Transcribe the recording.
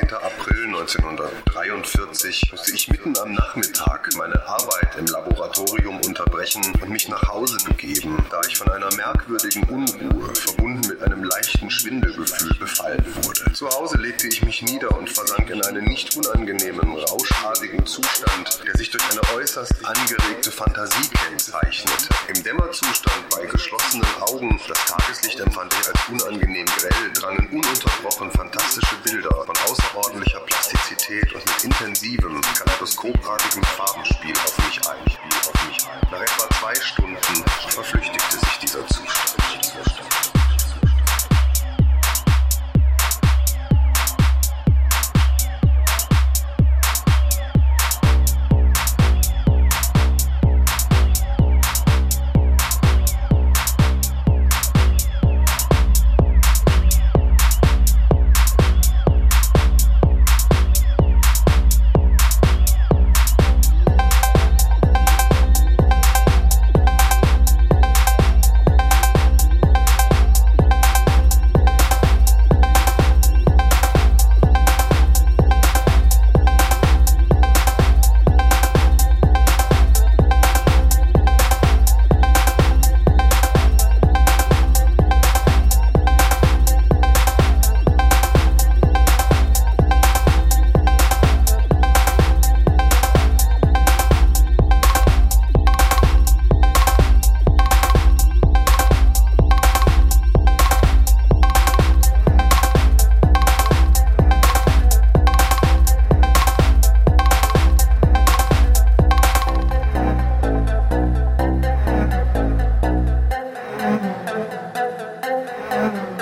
Einen Freitag, 16. April 1943, musste ich mitten am Nachmittag meine Arbeit im Laboratorium unterbrechen und mich nach Hause begeben, da ich von einer merkwürdigen Unruhe, verbunden einem leichten Schwindelgefühl, befallen wurde. Zu Hause legte ich mich nieder und versank in einen nicht unangenehmen, rauschartigen Zustand, der sich durch eine äußerst angeregte Fantasie kennzeichnete. Im Dämmerzustand bei geschlossenen Augen, das Tageslicht empfand ich als unangenehm grell, drangen ununterbrochen fantastische Bilder von außerordentlicher Plastizität und mit intensivem, kaleidoskopartigem Farbenspiel auf mich ein. Auf mich ein. Nach etwa zwei Stunden verflüchtigte sich dieser Zustand. Amen.